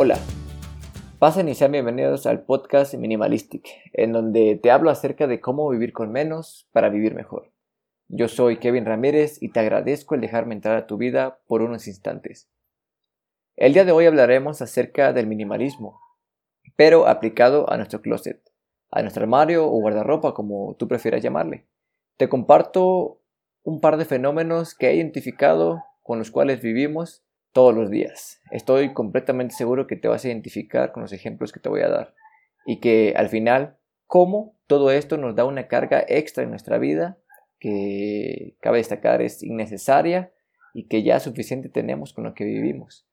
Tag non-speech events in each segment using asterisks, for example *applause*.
Hola, pasen y sean bienvenidos al podcast Minimalistic, en donde te hablo acerca de cómo vivir con menos para vivir mejor. Yo soy Kevin Ramírez y te agradezco el dejarme entrar a tu vida por unos instantes. El día de hoy hablaremos acerca del minimalismo, pero aplicado a nuestro closet, a nuestro armario o guardarropa, como tú prefieras llamarle. Te comparto un par de fenómenos que he identificado con los cuales vivimos todos los días. Estoy completamente seguro que te vas a identificar con los ejemplos que te voy a dar y que al final, cómo todo esto nos da una carga extra en nuestra vida que cabe destacar es innecesaria y que ya suficiente tenemos con lo que vivimos.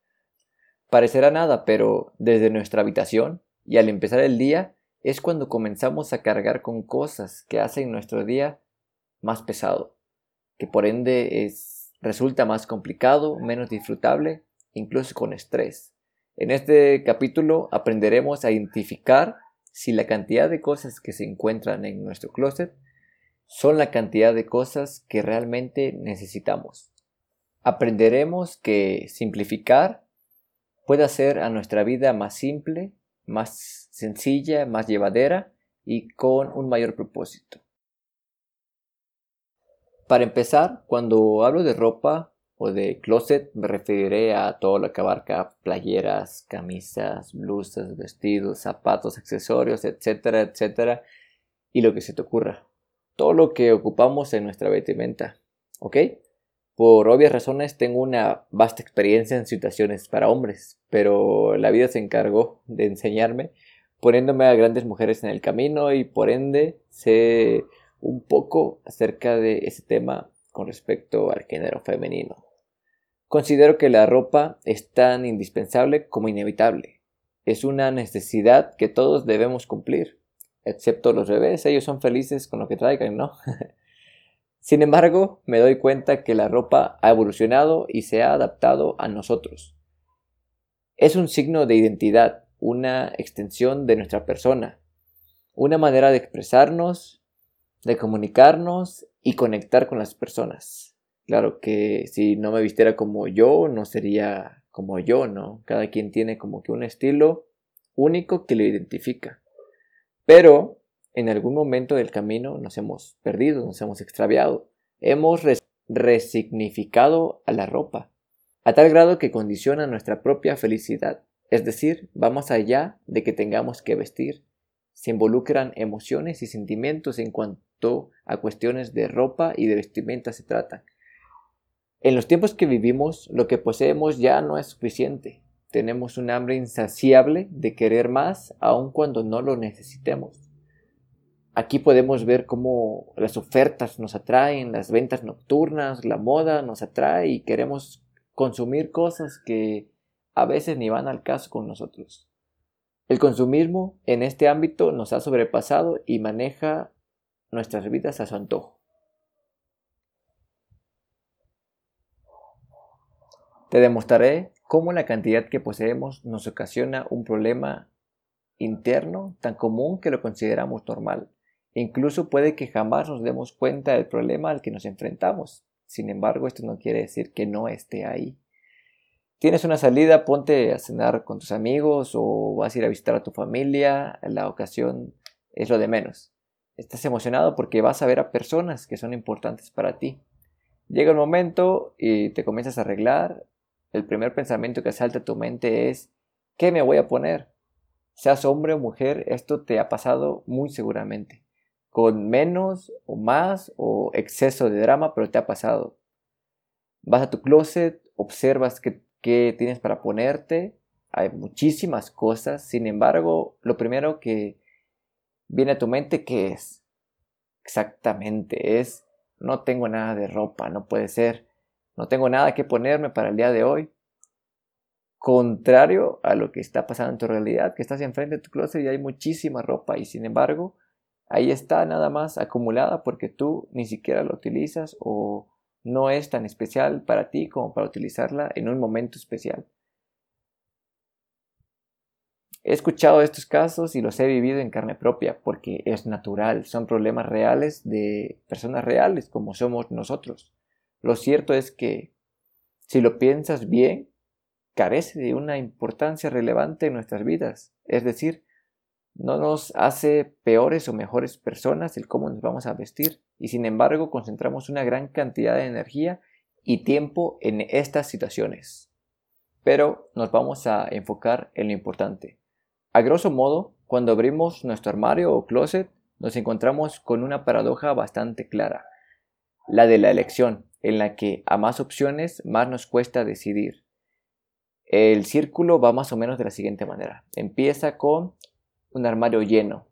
Parecerá nada, pero desde nuestra habitación y al empezar el día es cuando comenzamos a cargar con cosas que hacen nuestro día más pesado, que por ende es resulta más complicado, menos disfrutable, incluso con estrés. En este capítulo aprenderemos a identificar si la cantidad de cosas que se encuentran en nuestro closet son la cantidad de cosas que realmente necesitamos. Aprenderemos que simplificar puede hacer a nuestra vida más simple, más sencilla, más llevadera y con un mayor propósito. Para empezar, cuando hablo de ropa o de closet, me referiré a todo lo que abarca playeras, camisas, blusas, vestidos, zapatos, accesorios, etcétera, etcétera, y lo que se te ocurra. Todo lo que ocupamos en nuestra vestimenta, ¿ok? Por obvias razones tengo una vasta experiencia en situaciones para hombres, pero la vida se encargó de enseñarme poniéndome a grandes mujeres en el camino y por ende sé un poco acerca de ese tema con respecto al género femenino. Considero que la ropa es tan indispensable como inevitable. Es una necesidad que todos debemos cumplir, excepto los bebés, ellos son felices con lo que traigan, ¿no? *laughs* Sin embargo, me doy cuenta que la ropa ha evolucionado y se ha adaptado a nosotros. Es un signo de identidad, una extensión de nuestra persona, una manera de expresarnos de comunicarnos y conectar con las personas. Claro que si no me vistiera como yo, no sería como yo, ¿no? Cada quien tiene como que un estilo único que lo identifica. Pero en algún momento del camino nos hemos perdido, nos hemos extraviado, hemos resignificado a la ropa, a tal grado que condiciona nuestra propia felicidad. Es decir, vamos allá de que tengamos que vestir. Se involucran emociones y sentimientos en cuanto a cuestiones de ropa y de vestimenta se trata. En los tiempos que vivimos, lo que poseemos ya no es suficiente. Tenemos un hambre insaciable de querer más, aun cuando no lo necesitemos. Aquí podemos ver cómo las ofertas nos atraen, las ventas nocturnas, la moda nos atrae y queremos consumir cosas que a veces ni van al caso con nosotros. El consumismo en este ámbito nos ha sobrepasado y maneja nuestras vidas a su antojo. Te demostraré cómo la cantidad que poseemos nos ocasiona un problema interno tan común que lo consideramos normal. Incluso puede que jamás nos demos cuenta del problema al que nos enfrentamos. Sin embargo, esto no quiere decir que no esté ahí. Tienes una salida, ponte a cenar con tus amigos o vas a ir a visitar a tu familia. La ocasión es lo de menos. Estás emocionado porque vas a ver a personas que son importantes para ti. Llega el momento y te comienzas a arreglar. El primer pensamiento que salta a tu mente es, ¿qué me voy a poner? Seas hombre o mujer, esto te ha pasado muy seguramente. Con menos o más o exceso de drama, pero te ha pasado. Vas a tu closet, observas qué, qué tienes para ponerte. Hay muchísimas cosas. Sin embargo, lo primero que viene a tu mente qué es. Exactamente, es no tengo nada de ropa, no puede ser, no tengo nada que ponerme para el día de hoy. Contrario a lo que está pasando en tu realidad, que estás enfrente de tu closet y hay muchísima ropa y sin embargo ahí está nada más acumulada porque tú ni siquiera la utilizas o no es tan especial para ti como para utilizarla en un momento especial. He escuchado estos casos y los he vivido en carne propia porque es natural, son problemas reales de personas reales como somos nosotros. Lo cierto es que si lo piensas bien, carece de una importancia relevante en nuestras vidas. Es decir, no nos hace peores o mejores personas el cómo nos vamos a vestir y sin embargo concentramos una gran cantidad de energía y tiempo en estas situaciones. Pero nos vamos a enfocar en lo importante. A grosso modo, cuando abrimos nuestro armario o closet, nos encontramos con una paradoja bastante clara, la de la elección, en la que a más opciones más nos cuesta decidir. El círculo va más o menos de la siguiente manera. Empieza con un armario lleno.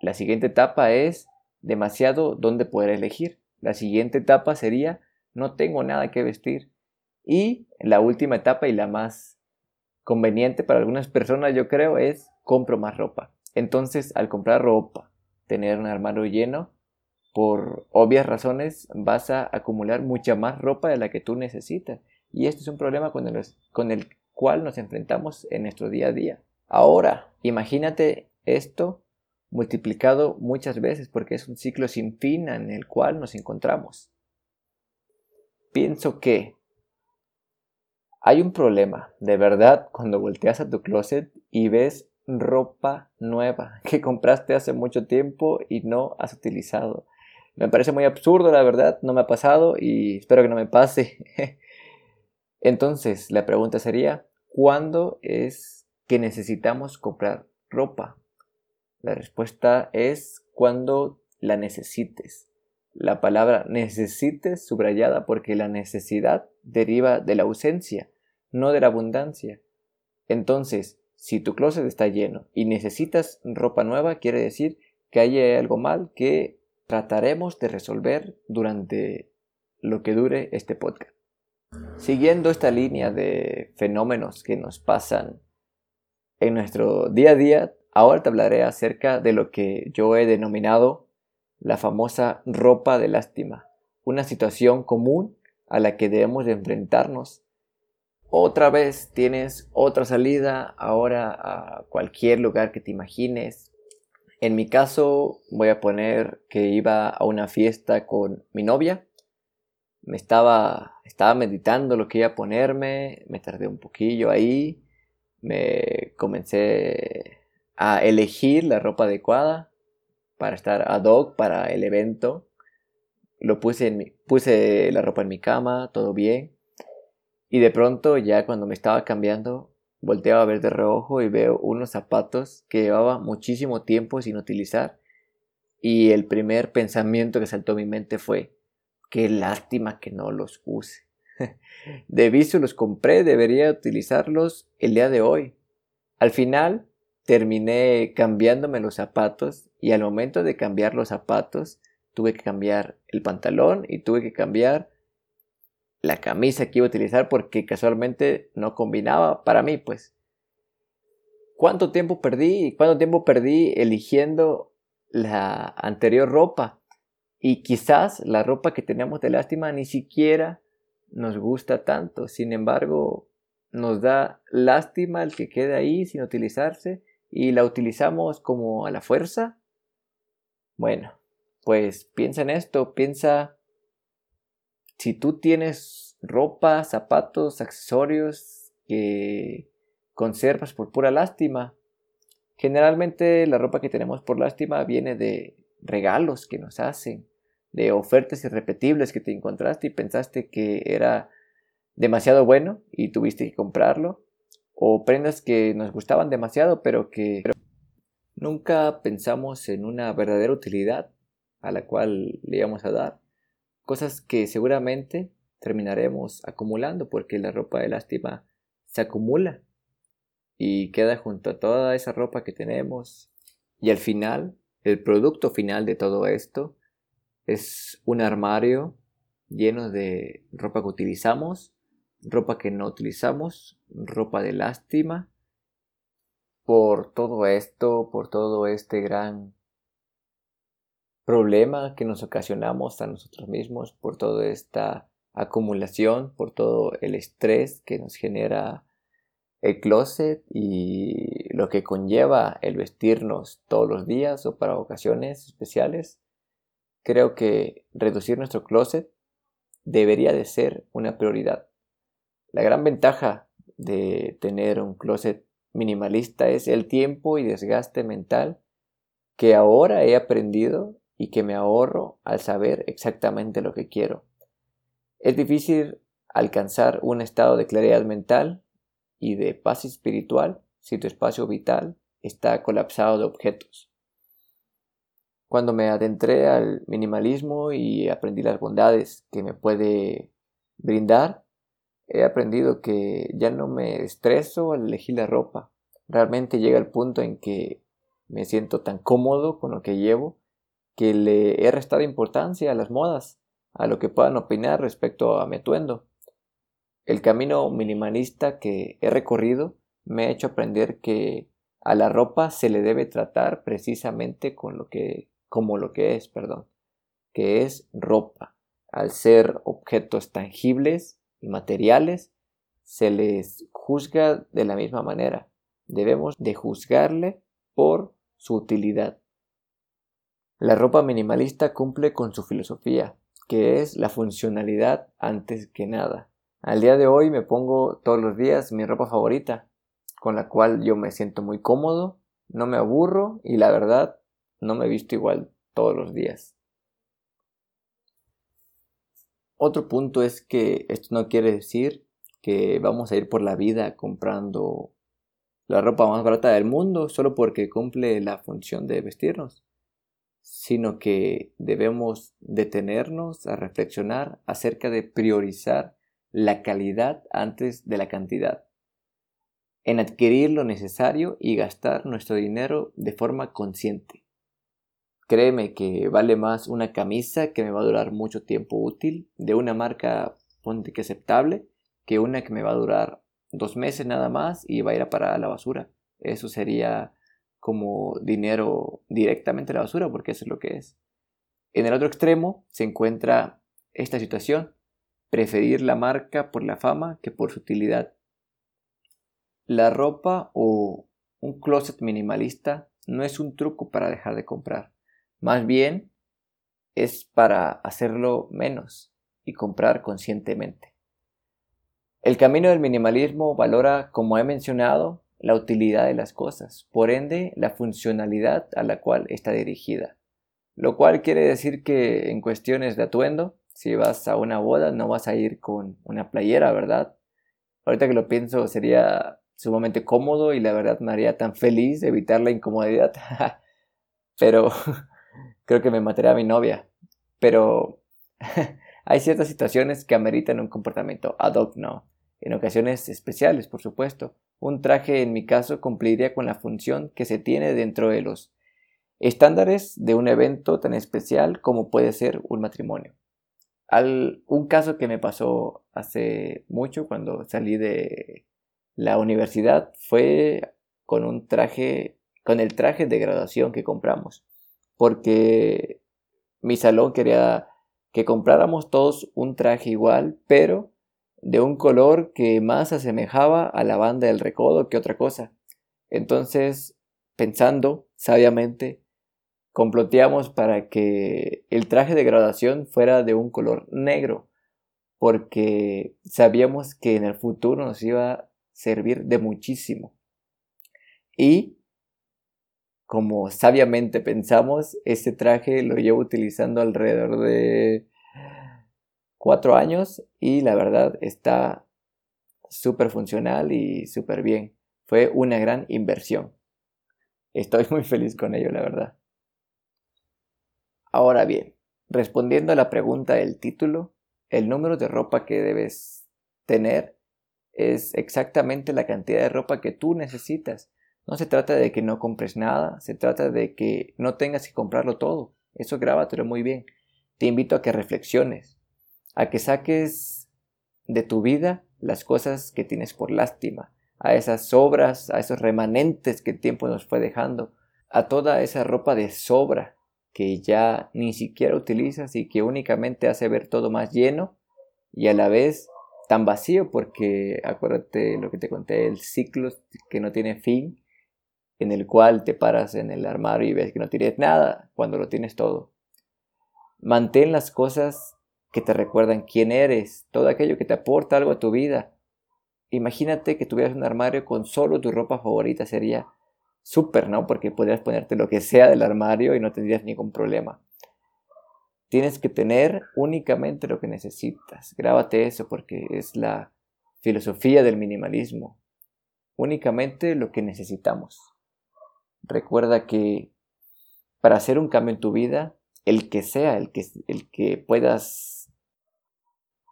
La siguiente etapa es demasiado donde poder elegir. La siguiente etapa sería no tengo nada que vestir. Y la última etapa y la más conveniente para algunas personas yo creo es compro más ropa. Entonces al comprar ropa, tener un armario lleno, por obvias razones vas a acumular mucha más ropa de la que tú necesitas. Y esto es un problema con el, con el cual nos enfrentamos en nuestro día a día. Ahora, imagínate esto multiplicado muchas veces porque es un ciclo sin fin en el cual nos encontramos. Pienso que hay un problema, de verdad, cuando volteas a tu closet y ves ropa nueva *laughs* que compraste hace mucho tiempo y no has utilizado. Me parece muy absurdo, la verdad, no me ha pasado y espero que no me pase. *laughs* Entonces, la pregunta sería, ¿cuándo es que necesitamos comprar ropa? La respuesta es cuando la necesites. La palabra necesites subrayada porque la necesidad deriva de la ausencia, no de la abundancia. Entonces, si tu closet está lleno y necesitas ropa nueva, quiere decir que hay algo mal que trataremos de resolver durante lo que dure este podcast. Siguiendo esta línea de fenómenos que nos pasan en nuestro día a día, ahora te hablaré acerca de lo que yo he denominado la famosa ropa de lástima, una situación común a la que debemos de enfrentarnos. Otra vez tienes otra salida, ahora a cualquier lugar que te imagines. En mi caso voy a poner que iba a una fiesta con mi novia me estaba, estaba meditando lo que iba a ponerme, me tardé un poquillo ahí, me comencé a elegir la ropa adecuada para estar ad hoc para el evento. Lo puse, puse la ropa en mi cama, todo bien. Y de pronto ya cuando me estaba cambiando, volteaba a ver de reojo y veo unos zapatos que llevaba muchísimo tiempo sin utilizar. Y el primer pensamiento que saltó a mi mente fue, Qué lástima que no los use. *laughs* De vicio los compré, debería utilizarlos el día de hoy. Al final terminé cambiándome los zapatos y al momento de cambiar los zapatos tuve que cambiar el pantalón y tuve que cambiar la camisa que iba a utilizar porque casualmente no combinaba para mí pues. ¿Cuánto tiempo perdí? ¿Cuánto tiempo perdí eligiendo la anterior ropa? Y quizás la ropa que tenemos de lástima ni siquiera nos gusta tanto. Sin embargo, nos da lástima el que quede ahí sin utilizarse y la utilizamos como a la fuerza. Bueno, pues piensa en esto, piensa si tú tienes ropa, zapatos, accesorios que conservas por pura lástima. Generalmente la ropa que tenemos por lástima viene de regalos que nos hacen, de ofertas irrepetibles que te encontraste y pensaste que era demasiado bueno y tuviste que comprarlo, o prendas que nos gustaban demasiado pero que nunca pensamos en una verdadera utilidad a la cual le íbamos a dar, cosas que seguramente terminaremos acumulando porque la ropa de lástima se acumula y queda junto a toda esa ropa que tenemos y al final el producto final de todo esto es un armario lleno de ropa que utilizamos, ropa que no utilizamos, ropa de lástima. Por todo esto, por todo este gran problema que nos ocasionamos a nosotros mismos, por toda esta acumulación, por todo el estrés que nos genera el closet y lo que conlleva el vestirnos todos los días o para ocasiones especiales creo que reducir nuestro closet debería de ser una prioridad. La gran ventaja de tener un closet minimalista es el tiempo y desgaste mental que ahora he aprendido y que me ahorro al saber exactamente lo que quiero. Es difícil alcanzar un estado de claridad mental y de paz espiritual si tu espacio vital está colapsado de objetos. Cuando me adentré al minimalismo y aprendí las bondades que me puede brindar, he aprendido que ya no me estreso al elegir la ropa. Realmente llega el punto en que me siento tan cómodo con lo que llevo que le he restado importancia a las modas, a lo que puedan opinar respecto a mi atuendo. El camino minimalista que he recorrido me ha hecho aprender que a la ropa se le debe tratar precisamente con lo que, como lo que es, perdón, que es ropa. Al ser objetos tangibles y materiales, se les juzga de la misma manera. Debemos de juzgarle por su utilidad. La ropa minimalista cumple con su filosofía, que es la funcionalidad antes que nada. Al día de hoy me pongo todos los días mi ropa favorita, con la cual yo me siento muy cómodo, no me aburro y la verdad no me he visto igual todos los días. Otro punto es que esto no quiere decir que vamos a ir por la vida comprando la ropa más barata del mundo solo porque cumple la función de vestirnos, sino que debemos detenernos a reflexionar acerca de priorizar la calidad antes de la cantidad, en adquirir lo necesario y gastar nuestro dinero de forma consciente. Créeme que vale más una camisa que me va a durar mucho tiempo útil de una marca ponte que aceptable que una que me va a durar dos meses nada más y va a ir a parar a la basura. Eso sería como dinero directamente a la basura porque eso es lo que es. En el otro extremo se encuentra esta situación preferir la marca por la fama que por su utilidad. La ropa o un closet minimalista no es un truco para dejar de comprar, más bien es para hacerlo menos y comprar conscientemente. El camino del minimalismo valora, como he mencionado, la utilidad de las cosas, por ende la funcionalidad a la cual está dirigida, lo cual quiere decir que en cuestiones de atuendo si vas a una boda, no vas a ir con una playera, ¿verdad? Ahorita que lo pienso, sería sumamente cómodo y la verdad me haría tan feliz evitar la incomodidad. *laughs* Pero creo que me mataría a mi novia. Pero *laughs* hay ciertas situaciones que ameritan un comportamiento ad hoc, ¿no? En ocasiones especiales, por supuesto. Un traje, en mi caso, cumpliría con la función que se tiene dentro de los estándares de un evento tan especial como puede ser un matrimonio un caso que me pasó hace mucho cuando salí de la universidad fue con un traje, con el traje de graduación que compramos, porque mi salón quería que compráramos todos un traje igual, pero de un color que más asemejaba a la banda del recodo que otra cosa. Entonces, pensando sabiamente, comploteamos para que el traje de graduación fuera de un color negro, porque sabíamos que en el futuro nos iba a servir de muchísimo. Y como sabiamente pensamos, este traje lo llevo utilizando alrededor de cuatro años y la verdad está súper funcional y súper bien. Fue una gran inversión. Estoy *laughs* muy feliz con ello, la verdad. Ahora bien, respondiendo a la pregunta del título, el número de ropa que debes tener es exactamente la cantidad de ropa que tú necesitas. No se trata de que no compres nada, se trata de que no tengas que comprarlo todo. Eso grábatelo muy bien. Te invito a que reflexiones, a que saques de tu vida las cosas que tienes por lástima, a esas sobras, a esos remanentes que el tiempo nos fue dejando, a toda esa ropa de sobra que ya ni siquiera utilizas y que únicamente hace ver todo más lleno y a la vez tan vacío porque acuérdate lo que te conté, el ciclo que no tiene fin en el cual te paras en el armario y ves que no tienes nada cuando lo tienes todo. Mantén las cosas que te recuerdan quién eres, todo aquello que te aporta algo a tu vida. imagínate que tuvieras un armario con solo tu ropa favorita, sería súper, ¿no? Porque podrías ponerte lo que sea del armario y no tendrías ningún problema. Tienes que tener únicamente lo que necesitas. Grábate eso porque es la filosofía del minimalismo. Únicamente lo que necesitamos. Recuerda que para hacer un cambio en tu vida, el que sea, el que, el que puedas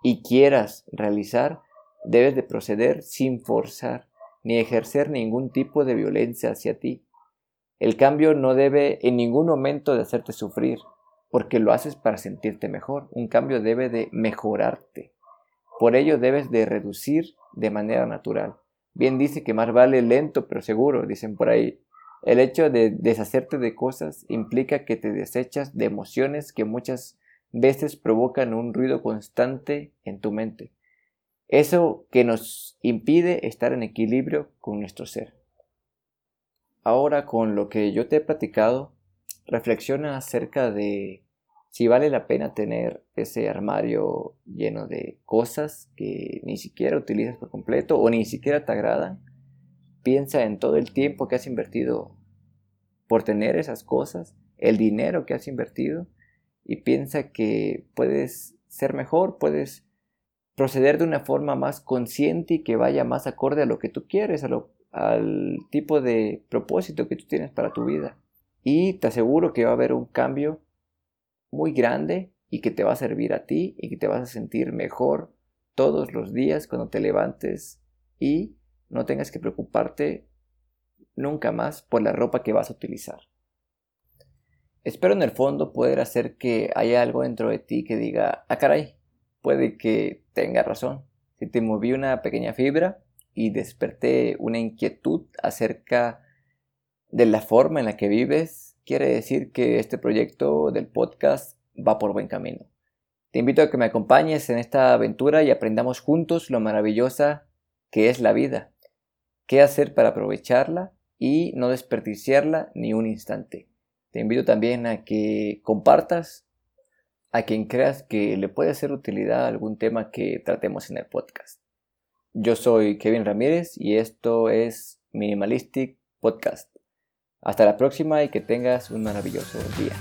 y quieras realizar, debes de proceder sin forzar ni ejercer ningún tipo de violencia hacia ti. El cambio no debe en ningún momento de hacerte sufrir, porque lo haces para sentirte mejor. Un cambio debe de mejorarte. Por ello debes de reducir de manera natural. Bien dice que más vale lento pero seguro, dicen por ahí. El hecho de deshacerte de cosas implica que te desechas de emociones que muchas veces provocan un ruido constante en tu mente. Eso que nos impide estar en equilibrio con nuestro ser. Ahora con lo que yo te he platicado, reflexiona acerca de si vale la pena tener ese armario lleno de cosas que ni siquiera utilizas por completo o ni siquiera te agradan. Piensa en todo el tiempo que has invertido por tener esas cosas, el dinero que has invertido y piensa que puedes ser mejor, puedes proceder de una forma más consciente y que vaya más acorde a lo que tú quieres, al tipo de propósito que tú tienes para tu vida. Y te aseguro que va a haber un cambio muy grande y que te va a servir a ti y que te vas a sentir mejor todos los días cuando te levantes y no tengas que preocuparte nunca más por la ropa que vas a utilizar. Espero en el fondo poder hacer que haya algo dentro de ti que diga, ah caray, puede que tenga razón. Si te moví una pequeña fibra y desperté una inquietud acerca de la forma en la que vives, quiere decir que este proyecto del podcast va por buen camino. Te invito a que me acompañes en esta aventura y aprendamos juntos lo maravillosa que es la vida, qué hacer para aprovecharla y no desperdiciarla ni un instante. Te invito también a que compartas a quien creas que le puede ser utilidad algún tema que tratemos en el podcast. Yo soy Kevin Ramírez y esto es Minimalistic Podcast. Hasta la próxima y que tengas un maravilloso día.